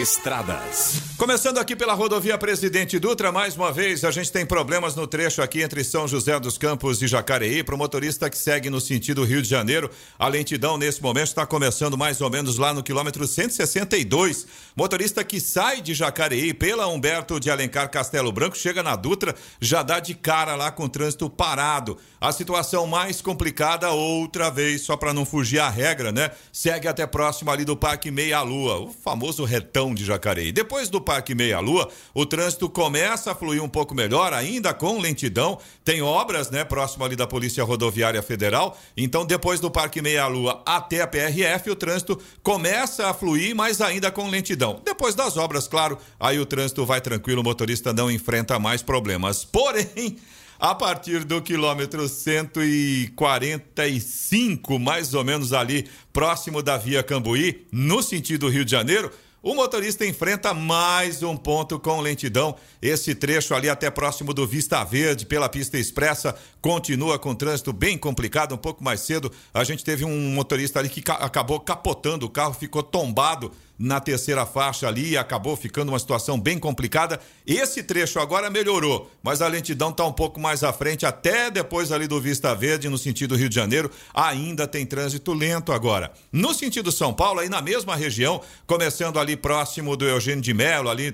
Estradas. Começando aqui pela rodovia Presidente Dutra, mais uma vez a gente tem problemas no trecho aqui entre São José dos Campos e Jacareí. Para o motorista que segue no sentido Rio de Janeiro, a lentidão nesse momento está começando mais ou menos lá no quilômetro 162. Motorista que sai de Jacareí pela Humberto de Alencar Castelo Branco, chega na Dutra, já dá de cara lá com o trânsito parado. A situação mais complicada, outra vez, só para não fugir a regra, né? Segue até próximo ali do Parque Meia Lua, o famoso retão de Jacareí. Depois do Parque Meia Lua, o trânsito começa a fluir um pouco melhor, ainda com lentidão. Tem obras, né, próximo ali da Polícia Rodoviária Federal. Então, depois do Parque Meia Lua até a PRF, o trânsito começa a fluir, mas ainda com lentidão. Depois das obras, claro, aí o trânsito vai tranquilo, o motorista não enfrenta mais problemas. Porém, a partir do quilômetro 145, mais ou menos ali, próximo da Via Cambuí, no sentido Rio de Janeiro, o motorista enfrenta mais um ponto com lentidão. Esse trecho ali até próximo do Vista Verde, pela pista expressa, continua com trânsito bem complicado. Um pouco mais cedo, a gente teve um motorista ali que acabou capotando, o carro ficou tombado na terceira faixa ali e acabou ficando uma situação bem complicada. Esse trecho agora melhorou, mas a lentidão está um pouco mais à frente, até depois ali do Vista Verde, no sentido Rio de Janeiro, ainda tem trânsito lento agora. No sentido São Paulo, aí na mesma região, começando ali próximo do Eugênio de Melo, ali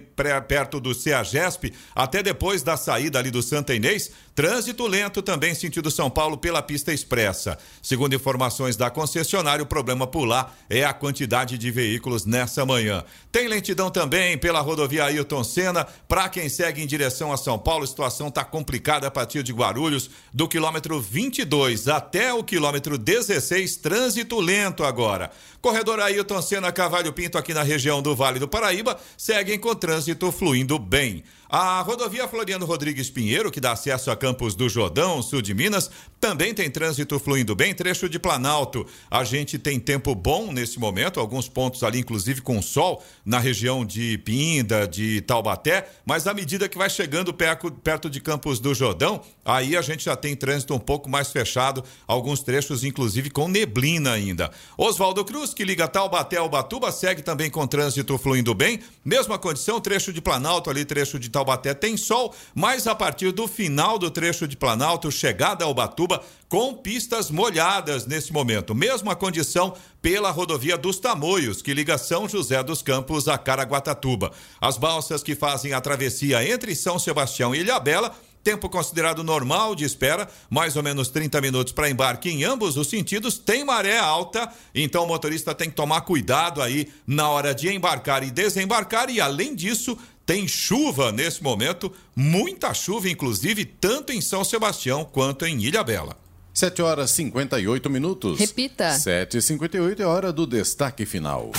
perto do CEAGESP, até depois da saída ali do Santa Inês, trânsito lento também sentido São Paulo pela pista expressa. Segundo informações da concessionária, o problema por lá é a quantidade de veículos nessa manhã. Tem lentidão também pela rodovia Ailton Senna. Para quem segue em direção a São Paulo, a situação está complicada a partir de Guarulhos, do quilômetro 22 até o quilômetro 16, trânsito lento agora. Corredor Ailton Senna Cavalho Pinto, aqui na região do Vale do Paraíba, seguem com trânsito fluindo bem. A rodovia Floriano Rodrigues Pinheiro, que dá acesso a Campos do Jordão, sul de Minas, também tem trânsito fluindo bem, trecho de Planalto. A gente tem tempo bom nesse momento, alguns pontos ali, inclusive com sol, na região de Pinda, de Taubaté, mas à medida que vai chegando perto, de Campos do Jordão, aí a gente já tem trânsito um pouco mais fechado, alguns trechos, inclusive, com neblina ainda. Oswaldo Cruz, que liga Taubaté ao Batuba, segue também com trânsito fluindo bem. Mesma condição, trecho de Planalto ali, trecho de Taubaté Taubaté tem sol, mas a partir do final do trecho de Planalto, chegada ao Batuba, com pistas molhadas nesse momento. Mesma condição pela rodovia dos Tamoios, que liga São José dos Campos a Caraguatatuba. As balsas que fazem a travessia entre São Sebastião e Ilhabela Tempo considerado normal de espera, mais ou menos 30 minutos para embarque em ambos os sentidos. Tem maré alta, então o motorista tem que tomar cuidado aí na hora de embarcar e desembarcar. E além disso, tem chuva nesse momento, muita chuva, inclusive, tanto em São Sebastião quanto em Ilha Bela. 7 horas 58 minutos. Repita. 7h58 é hora do destaque final.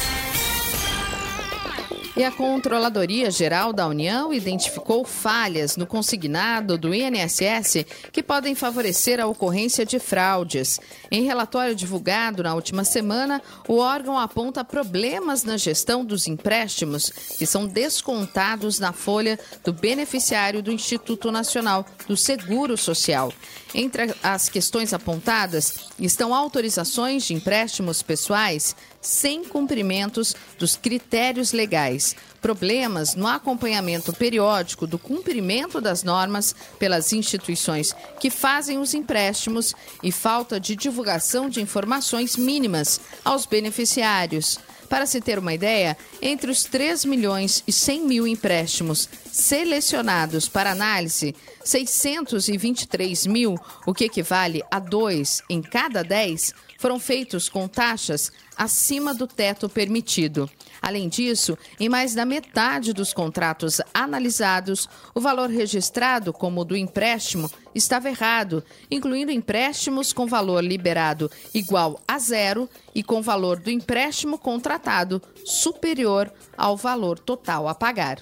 E a Controladoria Geral da União identificou falhas no consignado do INSS que podem favorecer a ocorrência de fraudes. Em relatório divulgado na última semana, o órgão aponta problemas na gestão dos empréstimos que são descontados na folha do beneficiário do Instituto Nacional do Seguro Social. Entre as questões apontadas estão autorizações de empréstimos pessoais sem cumprimentos dos critérios legais, problemas no acompanhamento periódico do cumprimento das normas pelas instituições que fazem os empréstimos e falta de divulgação de informações mínimas aos beneficiários. Para se ter uma ideia, entre os 3 milhões e 100 mil empréstimos selecionados para análise, 623 mil, o que equivale a dois em cada 10, foram feitos com taxas acima do teto permitido. Além disso, em mais da metade dos contratos analisados, o valor registrado como do empréstimo estava errado, incluindo empréstimos com valor liberado igual a zero e com valor do empréstimo contratado superior ao valor total a pagar.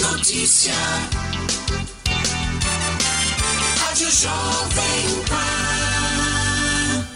Notícia. Rádio Jovem Pan.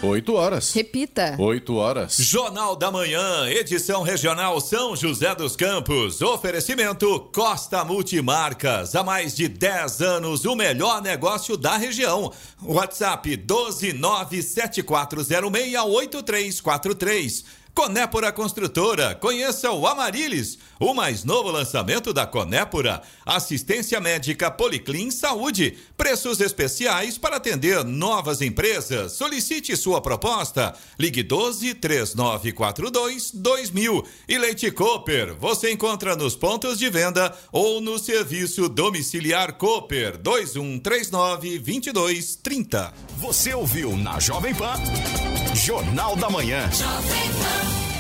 8 horas. Repita. 8 horas. Jornal da Manhã, edição regional São José dos Campos. Oferecimento Costa Multimarcas. Há mais de 10 anos, o melhor negócio da região. WhatsApp 12974068343. Conépora Construtora, conheça o Amarilis, o mais novo lançamento da Conépora. Assistência médica Policlin Saúde, preços especiais para atender novas empresas. Solicite sua proposta. Ligue 12 3942 2000. E Leite Cooper, você encontra nos pontos de venda ou no serviço domiciliar Cooper 2139 2230. Você ouviu na Jovem Pan Jornal da Manhã. Bye.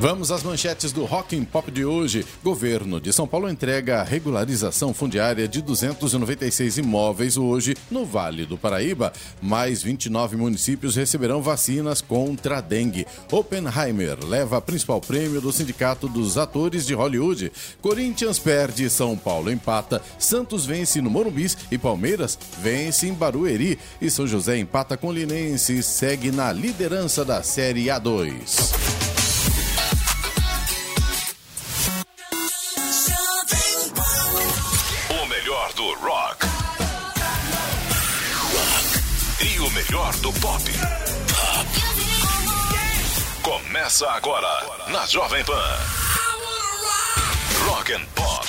Vamos às manchetes do Rock and Pop de hoje. Governo de São Paulo entrega a regularização fundiária de 296 imóveis hoje no Vale do Paraíba. Mais 29 municípios receberão vacinas contra a dengue. Oppenheimer leva principal prêmio do Sindicato dos Atores de Hollywood. Corinthians perde, São Paulo empata. Santos vence no Morumbis e Palmeiras vence em Barueri. E São José empata com Linense e segue na liderança da Série A2. Melhor do pop. Começa agora na Jovem Pan. Rock and Pop.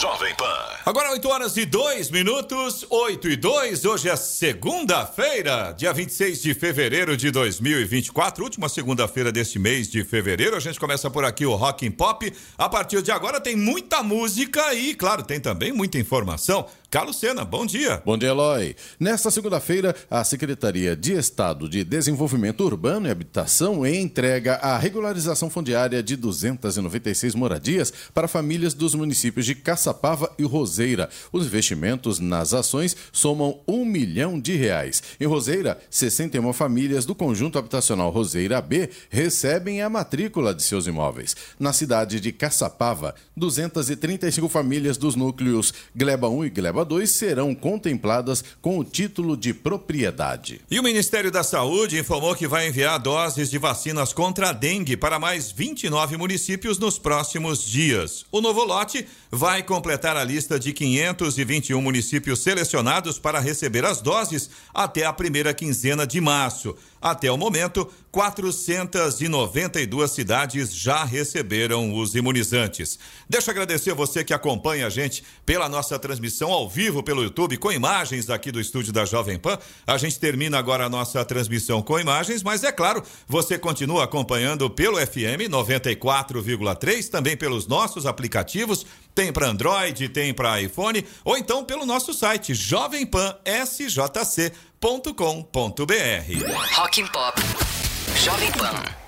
Jovem Pan. Agora 8 horas e 2 minutos, 8 e 2. Hoje é segunda-feira, dia 26 de fevereiro de 2024, última segunda-feira deste mês de fevereiro. A gente começa por aqui o Rock and Pop. A partir de agora tem muita música e, claro, tem também muita informação. Carlos Sena, bom dia. Bom dia, Eloy. Nesta segunda-feira, a Secretaria de Estado de Desenvolvimento Urbano e Habitação entrega a regularização fundiária de 296 moradias para famílias dos municípios de Caçapava e Roseira. Os investimentos nas ações somam um milhão de reais. Em Roseira, 61 famílias do conjunto habitacional Roseira B recebem a matrícula de seus imóveis. Na cidade de Caçapava, 235 famílias dos núcleos Gleba 1 e Gleba 2 serão contempladas com o título de propriedade. E o Ministério da Saúde informou que vai enviar doses de vacinas contra a dengue para mais 29 municípios nos próximos dias. O novo lote vai completar a lista de 521 municípios selecionados para receber as doses até a primeira quinzena de março. Até o momento, 492 cidades já receberam os imunizantes. Deixa eu agradecer você que acompanha a gente pela nossa transmissão ao vivo pelo YouTube, com imagens aqui do estúdio da Jovem Pan. A gente termina agora a nossa transmissão com imagens, mas é claro, você continua acompanhando pelo FM 94,3, também pelos nossos aplicativos. Tem para Android, tem para iPhone, ou então pelo nosso site jovempansjc.com.br. Rock and Pop. Jovem Pan.